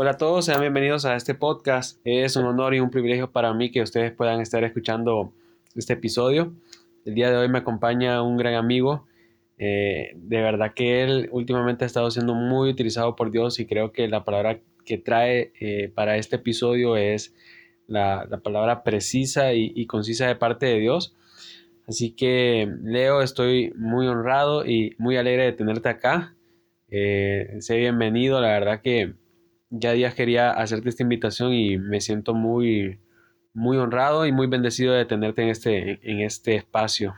Hola a todos, sean bienvenidos a este podcast. Es un honor y un privilegio para mí que ustedes puedan estar escuchando este episodio. El día de hoy me acompaña un gran amigo. Eh, de verdad que él últimamente ha estado siendo muy utilizado por Dios y creo que la palabra que trae eh, para este episodio es la, palabra precisa y, concisa de parte de Dios. Así que, Leo, estoy muy honrado y muy alegre de tenerte acá. Eh, sé bienvenido, la verdad que ya días quería hacerte esta invitación y me siento muy, muy honrado y muy bendecido de tenerte en este, en este espacio.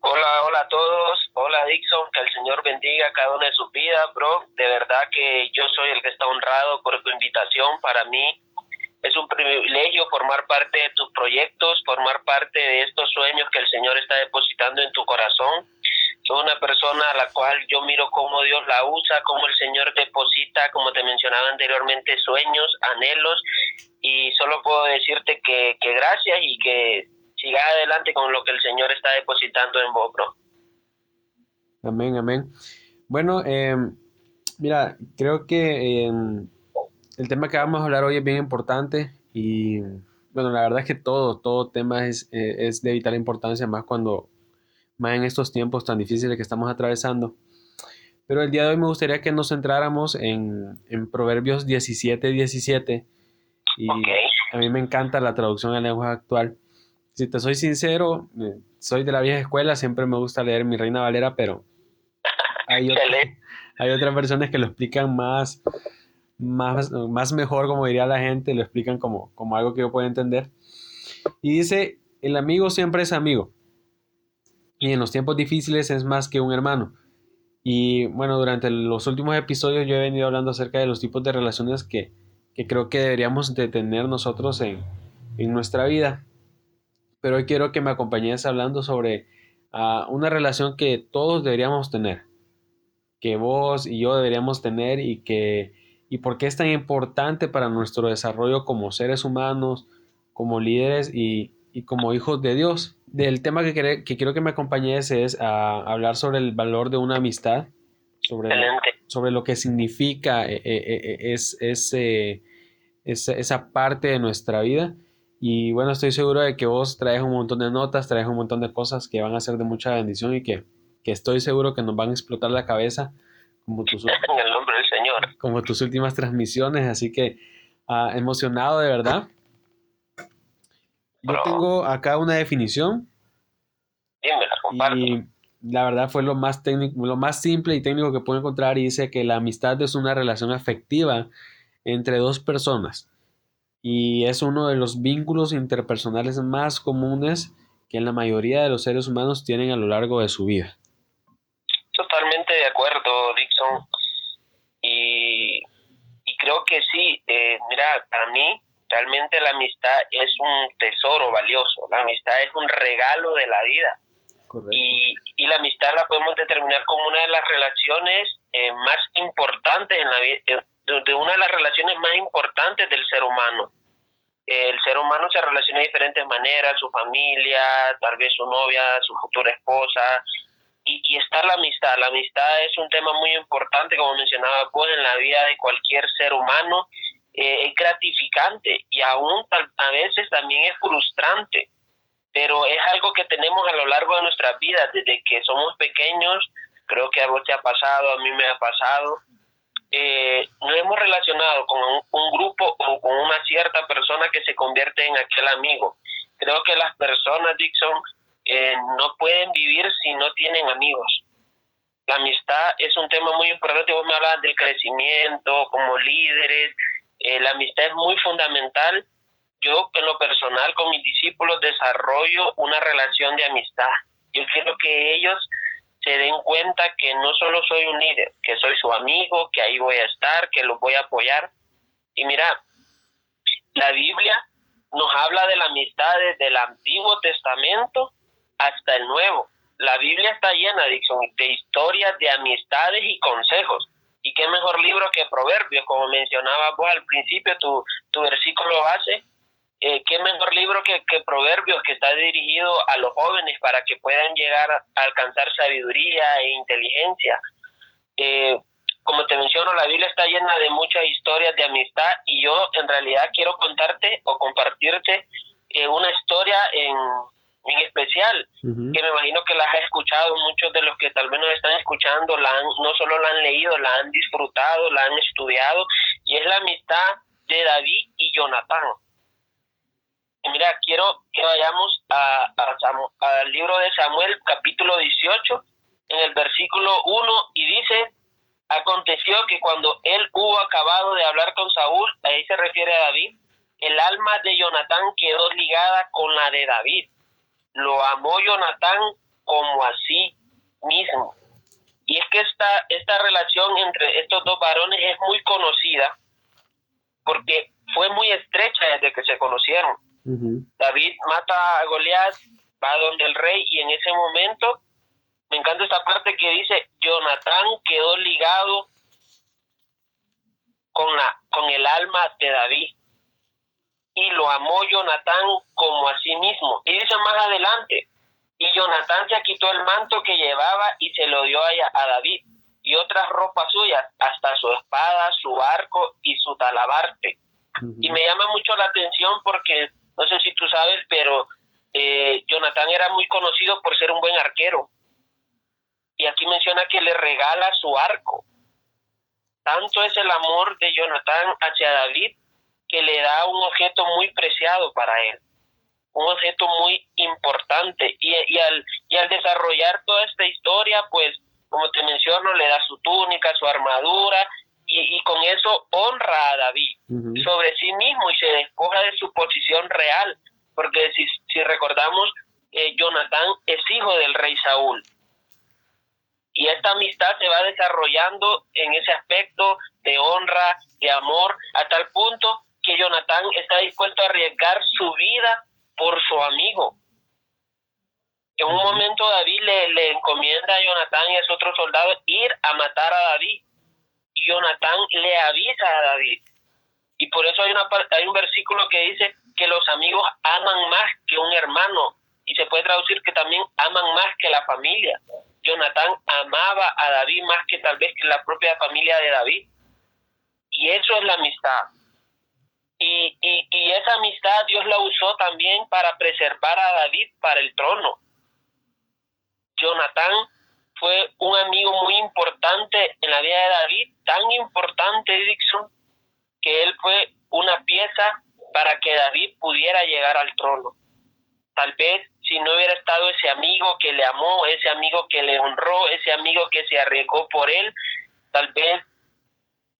Hola, hola a todos. Hola Dixon, que el Señor bendiga cada una de sus vidas, bro. De verdad que yo soy el que está honrado por tu invitación. Para mí es un privilegio formar parte de tus proyectos, formar parte de estos sueños que el Señor está depositando en tu corazón. Una persona a la cual yo miro cómo Dios la usa, cómo el Señor deposita, como te mencionaba anteriormente, sueños, anhelos. Y solo puedo decirte que, que gracias y que siga adelante con lo que el Señor está depositando en vos, bro. Amén, amén. Bueno, eh, mira, creo que... Eh, el tema que vamos a hablar hoy es bien importante y bueno, la verdad es que todo, todo tema es, eh, es de vital importancia, más cuando, más en estos tiempos tan difíciles que estamos atravesando. Pero el día de hoy me gustaría que nos centráramos en, en Proverbios 17, 17. Y a mí me encanta la traducción al lenguaje actual. Si te soy sincero, eh, soy de la vieja escuela, siempre me gusta leer mi Reina Valera, pero hay, hay otras personas que lo explican más, más, más mejor, como diría la gente, lo explican como, como algo que yo puedo entender. Y dice, el amigo siempre es amigo. Y en los tiempos difíciles es más que un hermano. Y bueno, durante los últimos episodios yo he venido hablando acerca de los tipos de relaciones que, que creo que deberíamos de tener nosotros en, en, nuestra vida. Pero hoy quiero que me acompañes hablando sobre uh, una relación que todos deberíamos tener. Que vos y yo deberíamos tener y que y por qué es tan importante para nuestro desarrollo como seres humanos, como líderes y, como hijos de Dios. Del tema que, quiero que me acompañes es a hablar sobre el valor de una amistad, sobre, sobre lo que significa eh, eh, eh, es, esa parte de nuestra vida. Y bueno, estoy seguro de que vos traes un montón de notas, traes un montón de cosas que van a ser de mucha bendición y que, que estoy seguro que nos van a explotar la cabeza como tus, el nombre del Señor. Como tus últimas transmisiones, así que ah, emocionado de verdad. Yo tengo acá una definición. Y la verdad fue lo más técnico, lo más simple y técnico que puedo encontrar y dice que la amistad es una relación afectiva entre dos personas y es uno de los vínculos interpersonales más comunes que la mayoría de los seres humanos tienen a lo largo de su vida. Totalmente de acuerdo, Dixon. Y, y creo que sí, eh, mira, para mí realmente la amistad es un tesoro valioso, la amistad es un regalo de la vida. Y, y, la amistad la podemos determinar como una de las relaciones eh, más importantes en la vida, de una de las relaciones más importantes del ser humano. El ser humano se relaciona de diferentes maneras, su familia, tal vez su novia, su futura esposa, y, y, está la amistad. La amistad es un tema muy importante, como mencionaba vos, en la vida de cualquier ser humano. Eh, es gratificante y aún a veces también es frustrante, pero es algo que tenemos a lo largo de nuestras vidas, desde que somos pequeños, creo que a vos te ha pasado, a mí me ha pasado. Eh, nos hemos relacionado con un, un grupo o con una cierta persona que se convierte en aquel amigo. Creo que las personas, Dixon, eh, no pueden vivir si no tienen amigos. La amistad es un tema muy importante. Vos me hablas del crecimiento como líderes. Eh, la amistad es muy fundamental. Yo, en lo personal, con mis discípulos desarrollo una relación de amistad. Yo quiero que ellos se den cuenta que no solo soy un líder, que soy su amigo, que ahí voy a estar, que los voy a apoyar. Y mira, la Biblia nos habla de la amistad desde el Antiguo Testamento hasta el Nuevo. La Biblia está llena de, historias de amistades y consejos. Y qué mejor libro que Proverbios, como mencionaba vos al principio, tu, tu versículo base. Eh, qué mejor libro que, que, Proverbios, que está dirigido a los jóvenes para que puedan llegar a alcanzar sabiduría e inteligencia. Eh, como te menciono, la Biblia está llena de muchas historias de amistad y yo en realidad quiero contarte o compartirte eh, una historia en, que me imagino que las ha escuchado muchos de los que tal vez nos están escuchando, la han, no solo la han leído, la han disfrutado, la han estudiado, y es la amistad de David y Jonatán. Y mira, quiero que vayamos a, al libro de Samuel, capítulo 18, en el versículo 1, y dice, aconteció que cuando él hubo acabado de hablar con Saúl, ahí se refiere a David, el alma de Jonatán quedó ligada con la de David. Lo amó Jonatán como a sí mismo. Y es que esta, esta relación entre estos dos varones es muy conocida porque fue muy estrecha desde que se conocieron. David mata a Goliat, va donde el rey y en ese momento, me encanta esta parte que dice, Jonatán quedó ligado con, la, con el alma de David y lo amó Jonatán como a sí mismo. Y dice más adelante, y Jonatán se quitó el manto que llevaba y se lo dio a, a David y otras ropas suyas, hasta su espada, su arco y su talabarte. Y me llama mucho la atención porque, no sé si tú sabes, pero eh, Jonatán era muy conocido por ser un buen arquero. Y aquí menciona que le regala su arco. Tanto es el amor de Jonatán hacia David que le da un objeto muy preciado para él, un objeto muy importante. Y, y, al, y al desarrollar toda esta historia, pues como te menciono, le da su túnica, su armadura, y, con eso honra a David sobre sí mismo y se despoja de su posición real, porque si, si recordamos, eh, Jonatán es hijo del rey Saúl. Y esta amistad se va desarrollando en ese aspecto de honra, de amor, a tal punto que Jonatán está dispuesto a arriesgar su vida por su amigo. En un momento David le, encomienda a Jonatán y a sus otros soldados ir a matar a David. Y Jonatán le avisa a David. Y por eso hay, una, hay un versículo que dice que los amigos aman más que un hermano. Y se puede traducir que también aman más que la familia. Jonatán amaba a David más que tal vez que la propia familia de David. Y eso es la amistad. Y, y, y esa amistad Dios la usó también para preservar a David para el trono. Jonatán fue un amigo muy importante en la vida de David, tan importante, Dixon, que él fue una pieza para que David pudiera llegar al trono. Tal vez si no hubiera estado ese amigo que le amó, ese amigo que le honró, ese amigo que se arriesgó por él, tal vez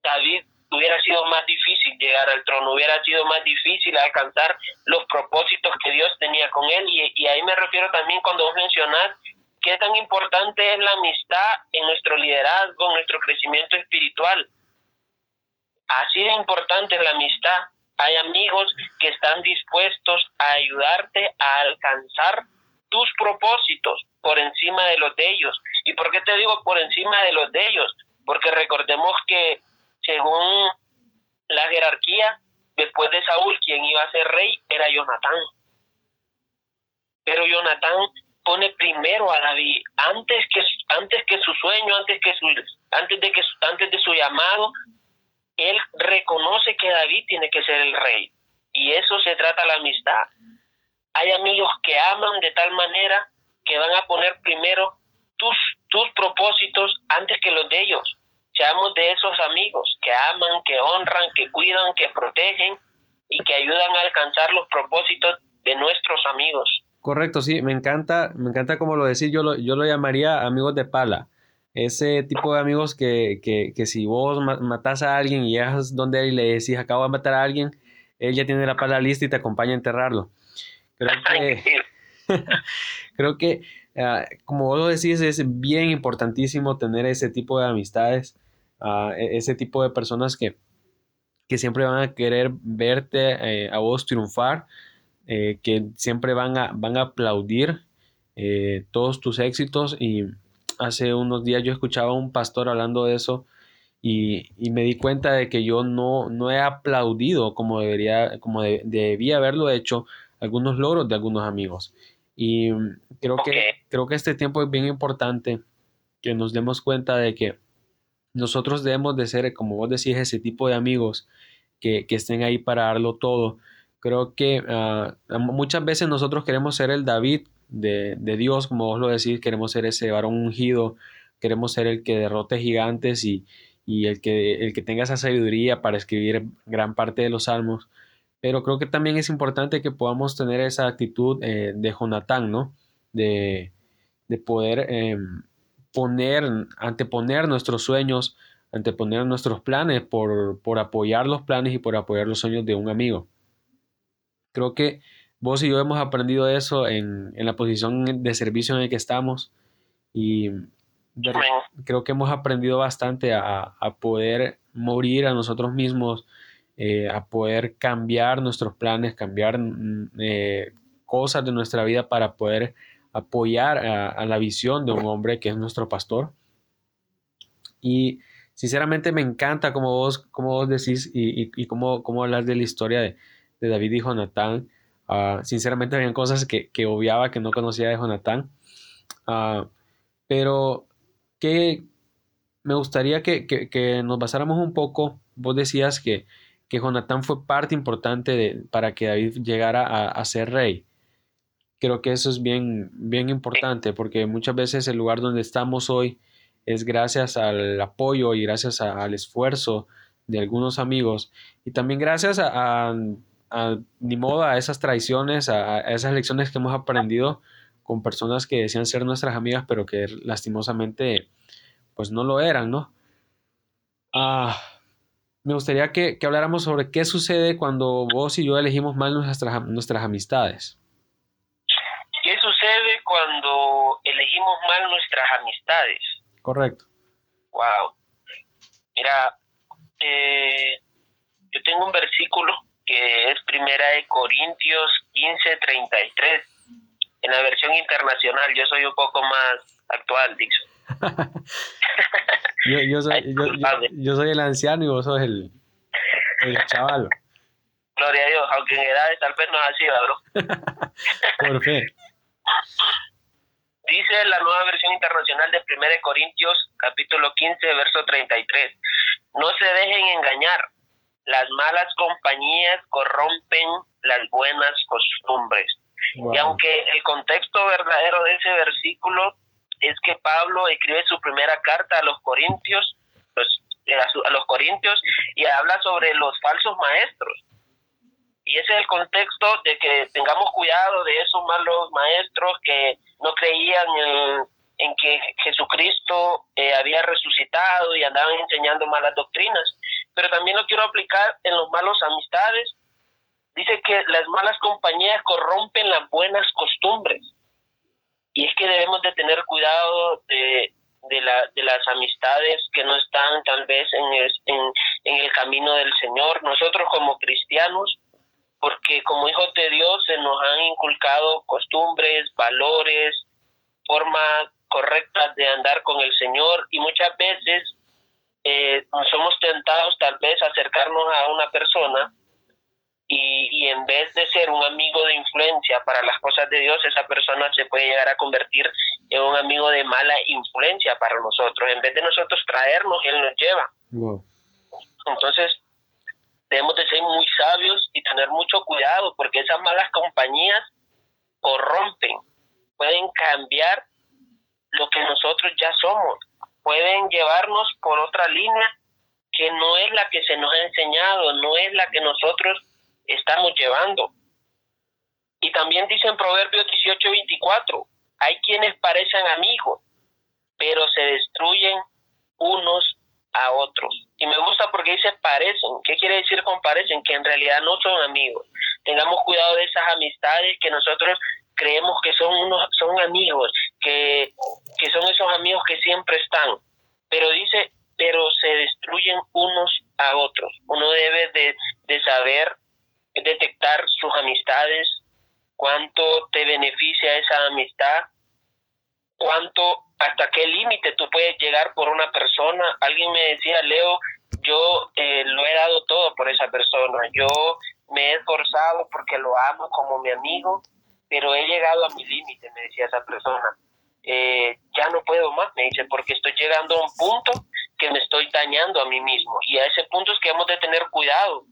David hubiera sido más difícil llegar al trono, hubiera sido más difícil alcanzar los propósitos que Dios tenía con él. Y, ahí me refiero también cuando vos mencionás qué tan importante es la amistad en nuestro liderazgo, en nuestro crecimiento espiritual. Así de importante es la amistad. Hay amigos que están dispuestos a ayudarte a alcanzar tus propósitos por encima de los de ellos. ¿Y por qué te digo por encima de los de ellos? Porque recordemos que según la jerarquía, después de Saúl, quien iba a ser rey era Jonatán. Pero Jonatán pone primero a David antes que antes que su sueño, antes que su antes de que antes de su llamado, él reconoce que David tiene que ser el rey. Y eso se trata la amistad. Hay amigos que aman de tal manera que van a poner primero tus tus propósitos antes que los de ellos. Seamos de esos amigos que aman, que honran, que cuidan, que protegen y que ayudan a alcanzar los propósitos de nuestros amigos. Correcto, sí, me encanta, me encanta como lo decís, yo lo, yo lo llamaría amigos de pala. Ese tipo de amigos que, que, que si vos matas a alguien y llegas donde él y le decís acabo de matar a alguien, él ya tiene la pala lista y te acompaña a enterrarlo. Creo que, creo que ah, como vos lo decís, es bien importantísimo tener ese tipo de amistades, uh, ese tipo de personas que, que siempre van a querer verte eh, a vos triunfar eh, que siempre van a, van a aplaudir eh, todos tus éxitos y hace unos días yo escuchaba a un pastor hablando de eso y, me di cuenta de que yo no, no he aplaudido como debería, como debía haberlo hecho algunos logros de algunos amigos. Y creo que, creo que este tiempo es bien importante que nos demos cuenta de que nosotros debemos de ser, como vos decís, ese tipo de amigos que, estén ahí para darlo todo. Creo que ah, muchas veces nosotros queremos ser el David de, Dios, como vos lo decís, queremos ser ese varón ungido, queremos ser el que derrote gigantes y, el, que, el que tenga esa sabiduría para escribir gran parte de los salmos. Pero creo que también es importante que podamos tener esa actitud eh, de Jonatán, ¿no? De, poder em, poner, anteponer nuestros sueños, anteponer nuestros planes por, por apoyar los planes y por apoyar los sueños de un amigo. Creo que vos y yo hemos aprendido eso en, la posición de servicio en el que estamos y creo que hemos aprendido bastante a, poder morir a nosotros mismos, eh, a poder cambiar nuestros planes, cambiar mm, eh, cosas de nuestra vida para poder apoyar a, la visión de un hombre que es nuestro pastor. Y sinceramente me encanta como vos, como vos decís y, y, cómo, hablas de la historia de, David y Jonatán. Ah, sinceramente habían cosas que, que, obviaba que no conocía de Jonatán. Ah, pero que me gustaría que, nos basáramos un poco. Vos decías que, que Jonatán fue parte importante de, para que David llegara a ser rey creo que eso es bien, bien importante porque muchas veces el lugar donde estamos hoy es gracias al apoyo y gracias al esfuerzo de algunos amigos y también gracias a, ni modo a esas traiciones, a, esas lecciones que hemos aprendido con personas que decían ser nuestras amigas pero que lastimosamente pues no lo eran, ¿no? Ah, me gustaría que, que, habláramos sobre qué sucede cuando vos y yo elegimos mal nuestras, nuestras amistades cuando elegimos mal nuestras amistades. Correcto. Wow. Mira, eh, yo tengo un versículo que es Primera de Corintios 15, 33. En la versión internacional, yo soy un poco más actual, Dixon. yo, soy, yo, soy, el anciano y vos sos el, el chaval. Gloria a Dios, aunque en edades tal vez no es así, bro. Por fe. Dice la nueva versión internacional de 1 Corintios capítulo 15 verso 33. No se dejen engañar. Las malas compañías corrompen las buenas costumbres. Y aunque el contexto verdadero de ese versículo es que Pablo escribe su primera carta a los corintios, a los corintios y habla sobre los falsos maestros y ese es el contexto de que tengamos cuidado de esos malos maestros que no creían en, que Jesucristo eh, había resucitado y andaban enseñando malas doctrinas. Pero también lo quiero aplicar en los malos amistades. Dice que las malas compañías corrompen las buenas costumbres. Y es que debemos de tener cuidado de, de, la, de las amistades que no están tal vez en en, en el camino del Señor. Nosotros como cristianos porque como hijos de Dios se nos han inculcado costumbres, valores, formas correctas de andar con el Señor y muchas veces eh, somos tentados tal vez a acercarnos a una persona y, y, en vez de ser un amigo de influencia para las cosas de Dios, esa persona se puede llegar a convertir en un amigo de mala influencia para nosotros. En vez de nosotros traernos, Él nos lleva. Entonces, debemos de ser muy sabios y tener mucho cuidado porque esas malas compañías corrompen, pueden cambiar lo que nosotros ya somos, pueden llevarnos por otra línea que no es la que se nos ha enseñado, no es la que nosotros estamos llevando. Y también dice en Proverbios 18:24, hay quienes parecen amigos, pero se destruyen unos a otros. Y me gusta porque dice parecen. ¿Qué quiere decir con parecen? Que en realidad no son amigos. Tengamos cuidado de esas amistades que nosotros creemos que son unos son amigos, que, que son esos amigos que siempre están. Pero dice, pero se destruyen unos a otros. Uno debe de, de saber detectar sus amistades, cuánto te beneficia esa amistad, cuánto hasta qué límite tú puedes llegar por una persona. Alguien me decía, Leo, yo eh, lo he dado todo por esa persona, yo me he esforzado porque lo amo como mi amigo, pero he llegado a mi límite, me decía esa persona. Eh, ya no puedo más, me dice, porque estoy llegando a un punto que me estoy dañando a mí mismo. Y a ese punto es que hemos de tener cuidado,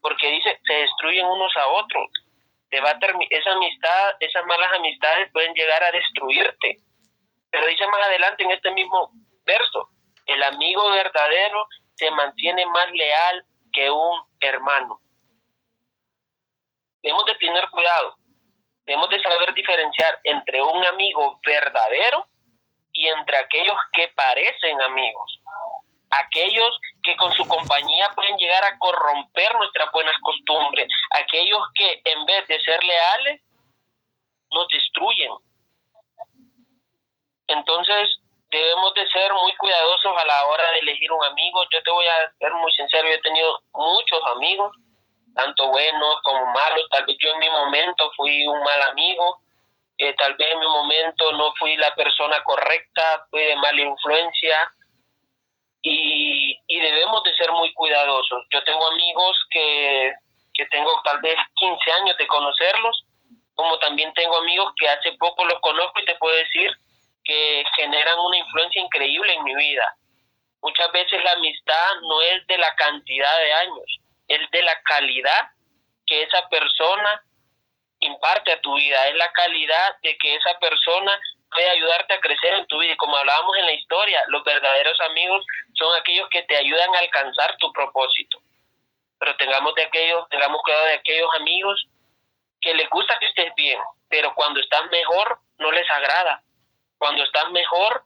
porque dice, se destruyen unos a otros. Te va a esa amistad, esas malas amistades pueden llegar a destruirte. Pero dice más adelante en este mismo verso, el amigo verdadero se mantiene más leal que un hermano. Debemos de tener cuidado, debemos de saber diferenciar entre un amigo verdadero y entre aquellos que parecen amigos, aquellos que con su compañía pueden llegar a corromper nuestras buenas costumbres, aquellos que en vez de ser leales nos destruyen. Entonces debemos de ser muy cuidadosos a la hora de elegir un amigo. Yo te voy a ser muy sincero, yo he tenido muchos amigos, tanto buenos como malos. Tal vez yo en mi momento fui un mal amigo, eh, tal vez en mi momento no fui la persona correcta, fui de mala influencia y, y debemos de ser muy cuidadosos. Yo tengo amigos que, que tengo tal vez 15 años de conocerlos, como también tengo amigos que hace poco los conozco y te puedo decir que generan una influencia increíble en mi vida. Muchas veces la amistad no es de la cantidad de años, es de la calidad que esa persona imparte a tu vida, es la calidad de que esa persona puede ayudarte a crecer en tu vida. Y como hablábamos en la historia, los verdaderos amigos son aquellos que te ayudan a alcanzar tu propósito. Pero tengamos de aquellos, tengamos cuidado de aquellos amigos que les gusta que estés bien, pero cuando estás mejor no les agrada cuando están mejor,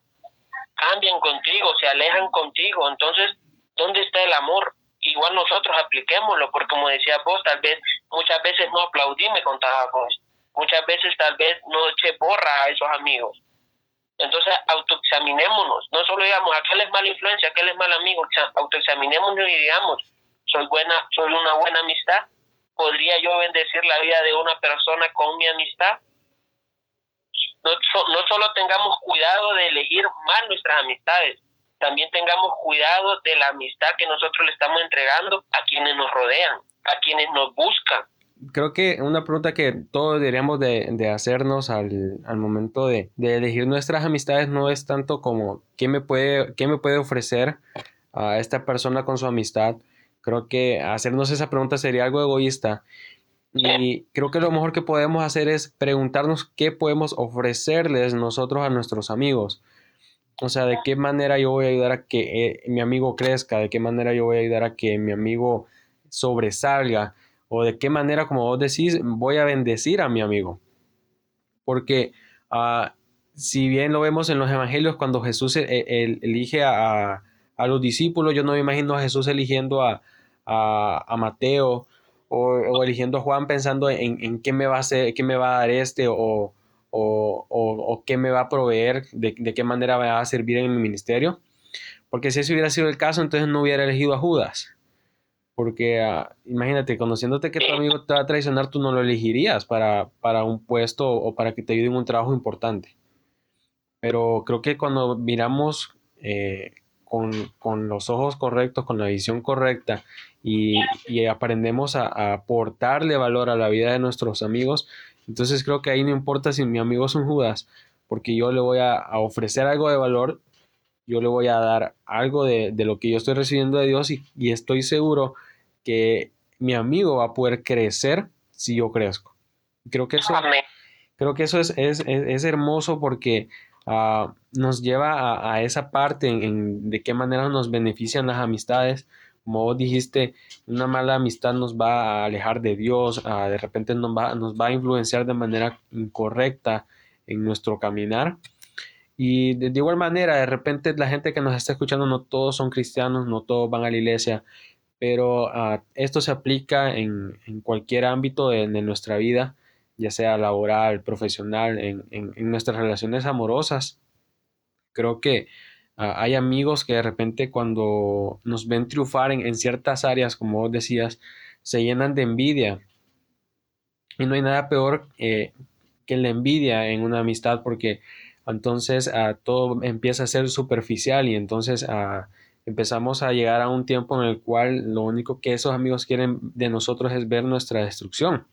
cambian contigo, se alejan contigo. Entonces, ¿dónde está el amor? Igual nosotros apliquémoslo, porque como decía vos, tal vez muchas veces no aplaudí, me contaba vos. Muchas veces tal vez no eché borra a esos amigos. Entonces, autoexaminémonos. No solo digamos, aquel es mala influencia, aquel es mal amigo. Autoexaminémonos y digamos, soy buena, soy una buena amistad. ¿Podría yo bendecir la vida de una persona con mi amistad? No, no solo tengamos cuidado de elegir mal nuestras amistades, también tengamos cuidado de la amistad que nosotros le estamos entregando a quienes nos rodean, a quienes nos buscan. Creo que una pregunta que todos deberíamos de, de hacernos al, al momento de, de, elegir nuestras amistades no es tanto como qué me puede, qué me puede ofrecer a esta persona con su amistad. Creo que hacernos esa pregunta sería algo egoísta y creo que lo mejor que podemos hacer es preguntarnos qué podemos ofrecerles nosotros a nuestros amigos. O sea, de qué manera yo voy a ayudar a que eh, mi amigo crezca, de qué manera yo voy a ayudar a que mi amigo sobresalga, o de qué manera, como vos decís, voy a bendecir a mi amigo. Porque uh, si bien lo vemos en los evangelios, cuando Jesús e, e, elige a, a, los discípulos, yo no me imagino a Jesús eligiendo a, a Mateo o, eligiendo a Juan pensando en, en, qué me va a hacer, qué me va a dar este o, o, o qué me va a proveer, de, de, qué manera va a servir en mi ministerio. Porque si ese hubiera sido el caso, entonces no hubiera elegido a Judas. Porque uh, imagínate, conociéndote que tu amigo te va a traicionar, tú no lo elegirías para, para un puesto o para que te ayude en un trabajo importante. Pero creo que cuando miramos eh, con, con, los ojos correctos, con la visión correcta y, aprendemos a, aportarle valor a la vida de nuestros amigos, entonces creo que ahí no importa si mi amigo es un Judas, porque yo le voy a, ofrecer algo de valor, yo le voy a dar algo de, lo que yo estoy recibiendo de Dios y, estoy seguro que mi amigo va a poder crecer si yo crezco. Creo que eso, creo que eso es, es, hermoso porque ah, nos lleva a, esa parte en, de qué manera nos benefician las amistades, como vos dijiste, una mala amistad nos va a alejar de Dios, de repente nos va, a influenciar de manera incorrecta en nuestro caminar. Y de, igual manera, de repente la gente que nos está escuchando, no todos son cristianos, no todos van a la iglesia, pero ah, esto se aplica en, cualquier ámbito de, nuestra vida, ya sea laboral, profesional, en, en nuestras relaciones amorosas. Creo que Ah, hay amigos que de repente cuando nos ven triunfar en, ciertas áreas, como vos decías, se llenan de envidia. Y no hay nada peor eh, que la envidia en una amistad porque entonces ah, todo empieza a ser superficial y entonces ah, empezamos a llegar a un tiempo en el cual lo único que esos amigos quieren de nosotros es ver nuestra destrucción.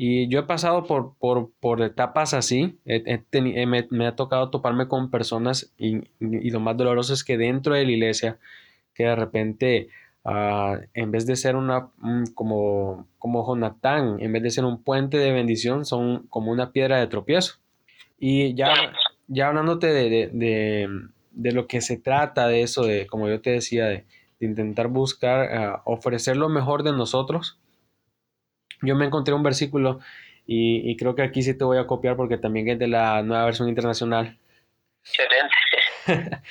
Y yo he pasado por, por, por etapas así, me, ha tocado toparme con personas y, y, lo más doloroso es que dentro de la iglesia, que de repente, uh, en vez de ser una, como, como Jonatán, en vez de ser un puente de bendición, son como una piedra de tropiezo. Y ya, ya hablándote de, de, de, de lo que se trata de eso, de como yo te decía, de, intentar buscar uh, ofrecer lo mejor de nosotros, yo me encontré un versículo y, creo que aquí sí te voy a copiar porque también es de la nueva versión internacional. Excelente.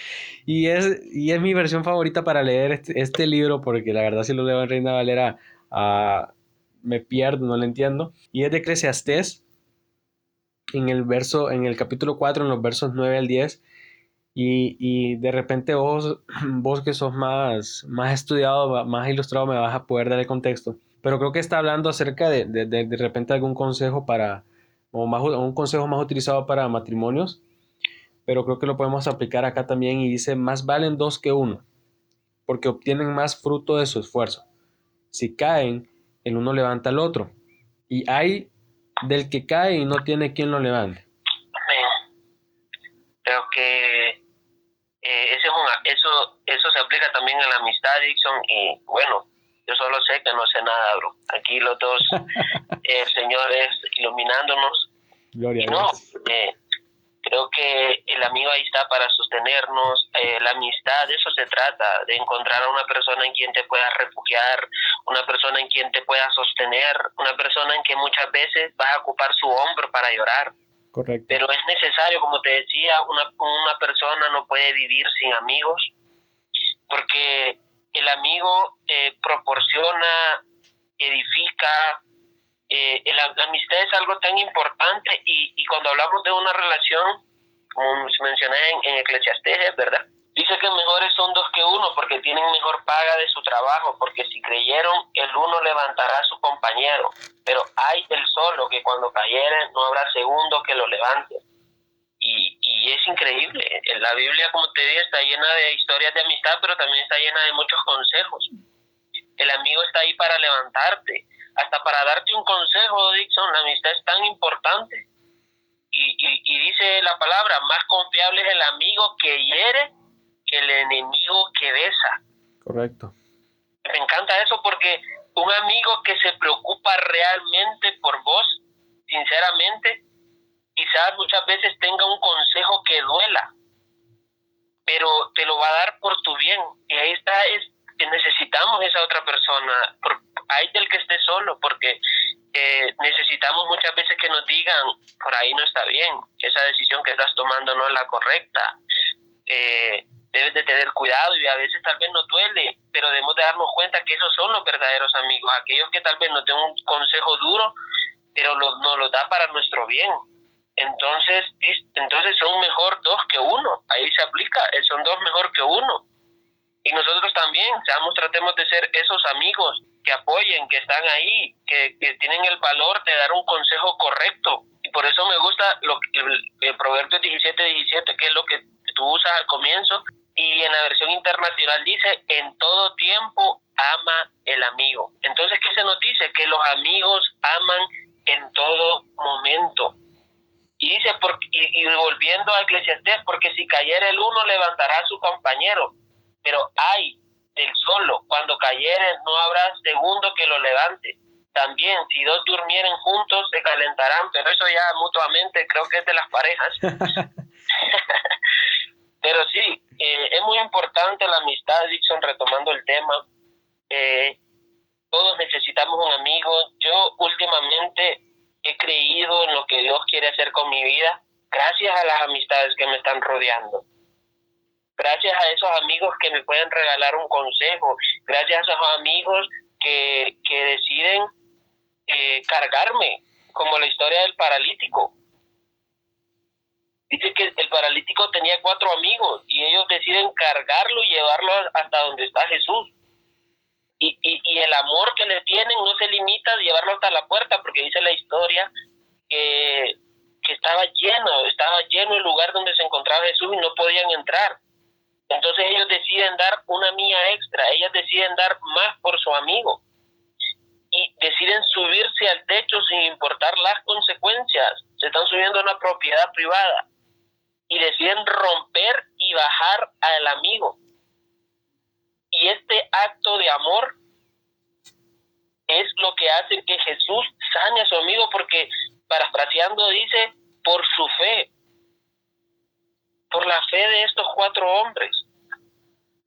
y, es, y es mi versión favorita para leer este, este libro porque la verdad si lo leo en Reina Valera uh, me pierdo, no lo entiendo. Y es de Eclesiastés en el verso, en el capítulo 4, en los versos 9 al 10. Y, y, de repente vos, vos que sos más, más estudiado, más ilustrado, me vas a poder dar el contexto pero creo que está hablando acerca de de, de, de repente algún consejo para, o más, un consejo más utilizado para matrimonios, pero creo que lo podemos aplicar acá también y dice, más valen dos que uno, porque obtienen más fruto de su esfuerzo. Si caen, el uno levanta al otro, y hay del que cae y no tiene quien lo levante. Creo que eh, eso, eso se aplica también a la amistad, Dixon, y bueno, yo solo sé que no sé nada, bro. Aquí los dos, el Señor es iluminándonos. Gloria y no, eh, creo que el amigo ahí está para sostenernos. Eh, la amistad, de eso se trata, de encontrar a una persona en quien te puedas refugiar, una persona en quien te puedas sostener, una persona en que muchas veces vas a ocupar su hombro para llorar. Correcto. Pero es necesario, como te decía, una, una persona no puede vivir sin amigos, porque el amigo eh, proporciona, edifica, eh, la, amistad es algo tan importante y, cuando hablamos de una relación, como mencioné en, en Eclesiastes, ¿verdad? Dice que mejores son dos que uno porque tienen mejor paga de su trabajo, porque si creyeron, el uno levantará a su compañero, pero hay el solo que cuando cayere no habrá segundo que lo levante y, es increíble. La Biblia, como te digo, está llena de historias de amistad, pero también está llena de muchos consejos. El amigo está ahí para levantarte, hasta para darte un consejo, Dixon. La amistad es tan importante. Y, y, y dice la palabra, más confiable es el amigo que hiere que el enemigo que besa. Correcto. Me encanta eso porque un amigo que se preocupa realmente por vos, sinceramente, quizás muchas veces tenga un consejo que duela, pero te lo va a dar por tu bien. Y ahí está, es necesitamos esa otra persona. Por, hay del que esté solo, porque eh, necesitamos muchas veces que nos digan, por ahí no está bien, esa decisión que estás tomando no es la correcta. Eh, debes de tener cuidado y a veces tal vez nos duele, pero debemos de darnos cuenta que esos son los verdaderos amigos, aquellos que tal vez nos den un consejo duro, pero lo, nos lo da para nuestro bien entonces, entonces son mejor dos que uno, ahí se aplica, eh, son dos mejor que uno. Y nosotros también, seamos, tratemos de ser esos amigos que apoyen, que están ahí, que, que tienen el valor de dar un consejo correcto. Y por eso me gusta lo, el, el Proverbio 17, 17, que es lo que tú usas al comienzo, y en la versión internacional dice, en todo tiempo ama el amigo. Entonces, ¿qué se nos dice? Que los amigos aman en todo momento. Y dice, y, volviendo a Eclesiastés, porque si cayera el uno, levantará a su compañero. Pero hay del solo, cuando cayere, no habrá segundo que lo levante. También, si dos durmieren juntos, se calentarán, pero eso ya mutuamente creo que es de las parejas. pero sí, eh, es muy importante la amistad, Dixon, retomando el tema. Eh, todos necesitamos un amigo. Yo últimamente he creído en lo que Dios quiere hacer con mi vida gracias a las amistades que me están rodeando. Gracias a esos amigos que me pueden regalar un consejo, gracias a esos amigos que, que deciden eh, cargarme, como la historia del paralítico. Dice que el paralítico tenía cuatro amigos y ellos deciden cargarlo y llevarlo hasta donde está Jesús y, y, y, el amor que le tienen no se limita a llevarlo hasta la puerta, porque dice la historia que, que estaba lleno, estaba lleno el lugar donde se encontraba Jesús y no podían entrar. Entonces ellos deciden dar una mía extra, ellas deciden dar más por su amigo y deciden subirse al techo sin importar las consecuencias. Se están subiendo a una propiedad privada y deciden romper y bajar al amigo. Y este acto de amor es lo que hace que Jesús sane a su amigo porque, parafraseando, dice, por su fe, por la fe de estos cuatro hombres.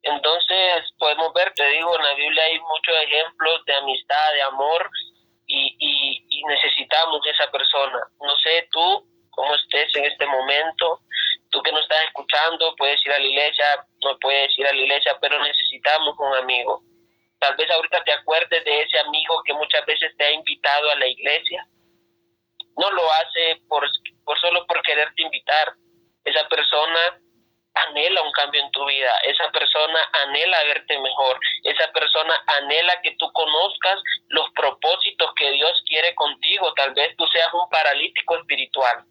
Entonces podemos ver, te digo, en la Biblia hay muchos ejemplos de amistad, de amor, y, y, y necesitamos esa persona. No sé tú cómo estés en este momento, que no estás escuchando, puedes ir a la iglesia, no puedes ir a la iglesia, pero necesitamos un amigo. Tal vez ahorita te acuerdes de ese amigo que muchas veces te ha invitado a la iglesia. No lo hace por, por solo por quererte invitar. Esa persona anhela un cambio en tu vida, esa persona anhela verte mejor, esa persona anhela que tú conozcas los propósitos que Dios quiere contigo, tal vez tú seas un paralítico espiritual,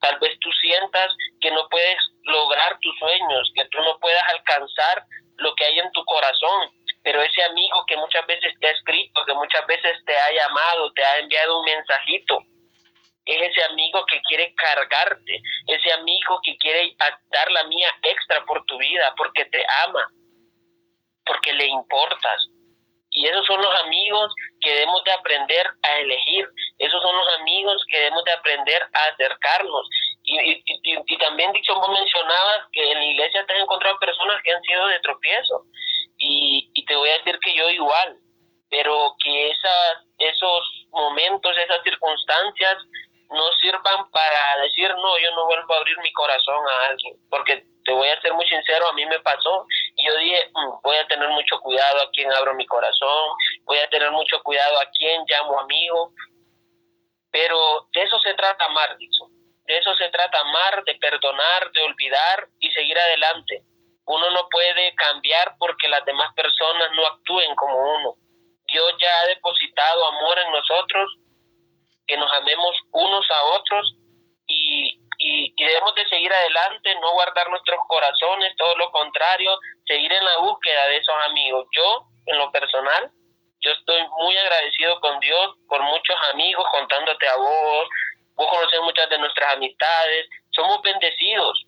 tal vez tú sientas que no puedes lograr tus sueños, que tú no puedas alcanzar lo que hay en tu corazón, pero ese amigo que muchas veces te ha escrito, que muchas veces te ha llamado, te ha enviado un mensajito, es ese amigo que quiere cargarte, ese amigo que quiere dar la mía extra por tu vida, porque te ama, porque le importas. Y esos son los amigos que debemos de aprender a elegir, esos son los amigos que debemos de aprender a acercarnos. Y, y, y, también, Dixon, vos mencionabas que en la iglesia te has encontrado personas que han sido de tropiezo. Y, y te voy a decir que yo igual, pero que esas, esos momentos, esas circunstancias no sirvan para decir, no, yo no vuelvo a abrir mi corazón a alguien, porque te voy a ser muy sincero, a mí me pasó y yo dije, mm, voy a tener mucho cuidado a quién abro mi corazón, voy a tener mucho cuidado a quién llamo amigo, pero de eso se trata amar, dicho. De eso se trata amar, de perdonar, de olvidar y seguir adelante. Uno no puede cambiar porque las demás personas no actúen como uno. Dios ya ha depositado amor en nosotros que nos amemos unos a otros y, debemos de seguir adelante, no guardar nuestros corazones, todo lo contrario, seguir en la búsqueda de esos amigos. Yo, en lo personal, yo estoy muy agradecido con Dios por muchos amigos, contándote a vos, vos conoces muchas de nuestras amistades, somos bendecidos,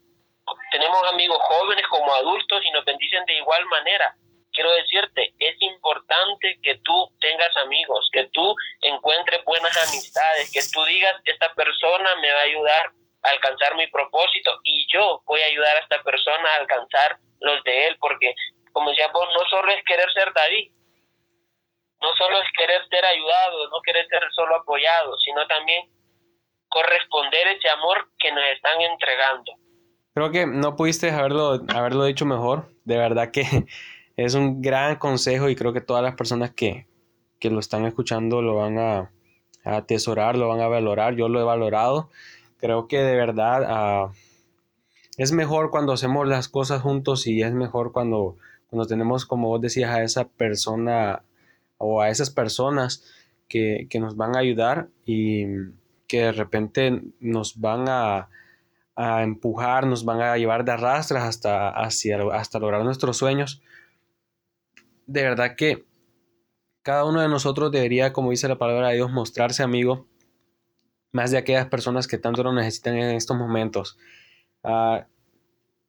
tenemos amigos jóvenes como adultos y nos bendicen de igual manera quiero decirte, es importante que tú tengas amigos, que tú encuentres buenas amistades, que tú digas, esta persona me va a ayudar alcanzar mi propósito y yo voy a ayudar a esta persona a alcanzar los de él, porque como decía vos, no solo es querer ser David, no solo es querer ser ayudado, no querer ser solo apoyado, sino también corresponder ese amor que nos están entregando. Creo que no pudiste haberlo, haberlo dicho mejor. De verdad que es un gran consejo y creo que todas las personas que, lo están escuchando lo van a, atesorar, lo van a valorar. Yo lo he valorado. Creo que de verdad ah, es mejor cuando hacemos las cosas juntos y es mejor cuando, cuando tenemos, como vos decías, a esa persona o a esas personas que, nos van a ayudar y que de repente nos van a, a empujar, nos van a llevar de arrastras hasta, hacia, hasta lograr nuestros sueños. De verdad que cada uno de nosotros debería, como dice la palabra de Dios, mostrarse amigo más de aquellas personas que tanto lo necesitan en estos momentos. Ah,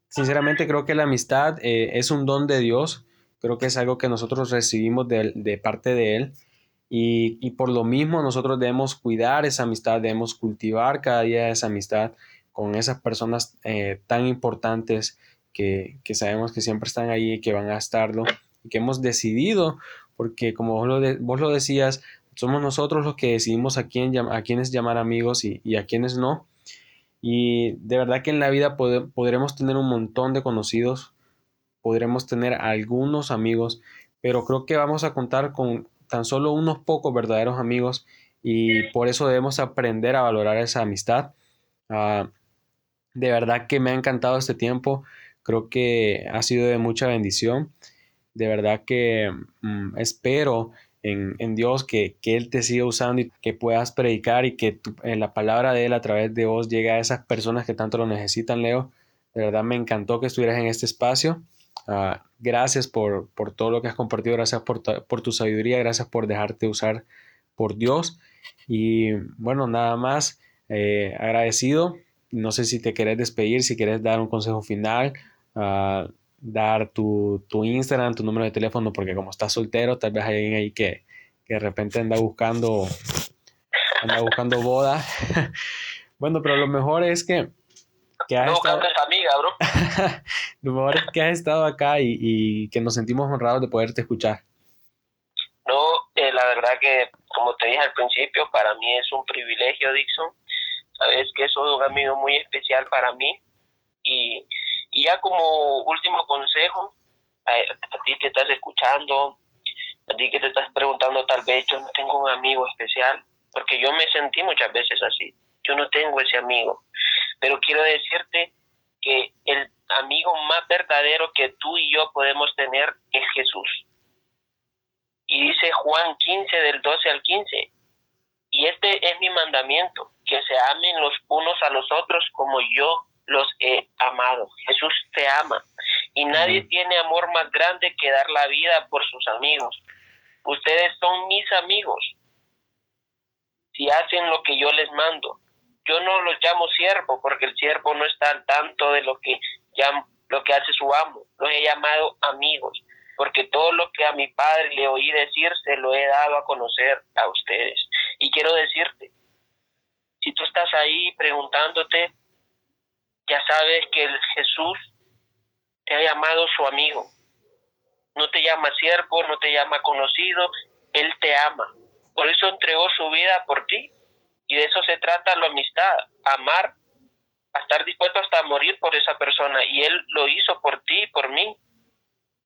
sinceramente creo que la amistad eh, es un don de Dios, creo que es algo que nosotros recibimos de, parte de Él y, por lo mismo nosotros debemos cuidar esa amistad, debemos cultivar cada día esa amistad con esas personas eh, tan importantes que, que, sabemos que siempre están ahí y que van a estarlo que hemos decidido, porque como vos lo, vos lo decías, somos nosotros los que decidimos a, quién, a quiénes llamar amigos y, a quiénes no. Y de verdad que en la vida podremos tener un montón de conocidos, podremos tener algunos amigos, pero creo que vamos a contar con tan solo unos pocos verdaderos amigos y por eso debemos aprender a valorar esa amistad. Ah, de verdad que me ha encantado este tiempo, creo que ha sido de mucha bendición de verdad que mm, espero en, Dios que, Él te siga usando y que puedas predicar y que en la palabra de Él a través de vos llegue a esas personas que tanto lo necesitan, Leo. De verdad me encantó que estuvieras en este espacio. Ah, gracias por, por, todo lo que has compartido, gracias por, por, tu sabiduría, gracias por dejarte usar por Dios. Y bueno, nada más eh, agradecido. No sé si te querés despedir, si querés dar un consejo final, uh, dar tu, tu, Instagram, tu número de teléfono, porque como estás soltero, tal vez hay alguien ahí que, que de repente anda buscando, anda buscando boda. bueno, pero lo mejor es que, que has no, estado... amiga, bro. lo mejor es que has estado acá y, y, que nos sentimos honrados de poderte escuchar. No, eh, la verdad que, como te dije al principio, para mí es un privilegio, Dixon. Sabes que sos un amigo muy especial para mí. Y, y ya como último consejo, a, ti que estás escuchando, a ti que te estás preguntando tal vez yo no tengo un amigo especial, porque yo me sentí muchas veces así, yo no tengo ese amigo, pero quiero decirte que el amigo más verdadero que tú y yo podemos tener es Jesús. Y dice Juan 15 del 12 al 15, y este es mi mandamiento, que se amen los unos a los otros como yo los he amado. Jesús te ama. Y nadie tiene amor más grande que dar la vida por sus amigos. Ustedes son mis amigos si hacen lo que yo les mando. Yo no los llamo siervo porque el siervo no está al tanto de lo que, lo que hace su amo. Los he llamado amigos porque todo lo que a mi padre le oí decir se lo he dado a conocer a ustedes. Y quiero decirte, si tú estás ahí preguntándote, ya sabes que el Jesús te ha llamado su amigo no te llama siervo, no te llama conocido, Él te ama. Por eso entregó su vida por ti. Y de eso se trata la amistad, amar, estar dispuesto hasta morir por esa persona. Y Él lo hizo por ti y por mí.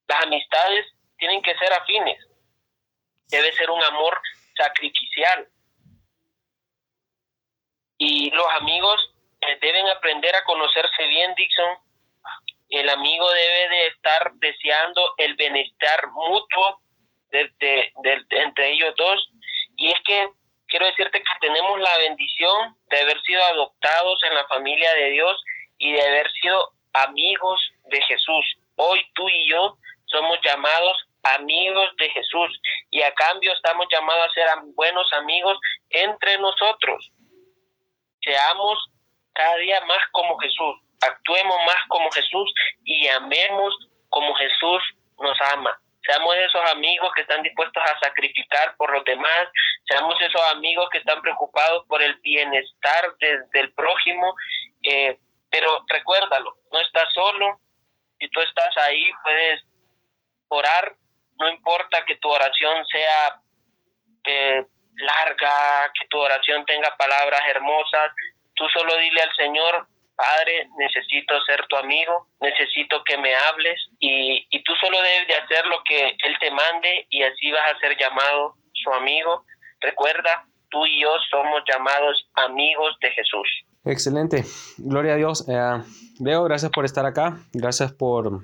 Las amistades tienen que ser afines. Debe ser un amor sacrificial. Y los amigos deben aprender a conocerse bien, Dixon, el amigo debe de estar deseando el bienestar mutuo de, entre ellos dos. Y es que quiero decirte que tenemos la bendición de haber sido adoptados en la familia de Dios y de haber sido amigos de Jesús. Hoy tú y yo somos llamados amigos de Jesús y a cambio estamos llamados a ser buenos amigos entre nosotros. Seamos cada día más como Jesús. Actuemos más como Jesús y amemos como Jesús nos ama. Seamos esos amigos que están dispuestos a sacrificar por los demás, seamos esos amigos que están preocupados por el bienestar del prójimo, eh, pero recuérdalo, no estás solo, si tú estás ahí puedes orar, no importa que tu oración sea eh, larga, que tu oración tenga palabras hermosas, tú solo dile al Señor, Padre, necesito ser tu amigo, necesito que me hables y, y, tú solo debes de hacer lo que Él te mande y así vas a ser llamado su amigo. Recuerda, tú y yo somos llamados amigos de Jesús. Excelente, gloria a Dios. Eh, Leo, gracias por estar acá, gracias por,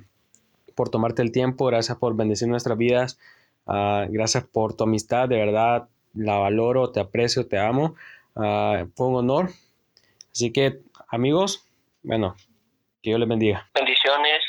por tomarte el tiempo, gracias por bendecir nuestras vidas, uh, gracias por tu amistad, de verdad la valoro, te aprecio, te amo. Uh, fue un honor. Así que Amigos, bueno, que Dios les bendiga. Bendiciones.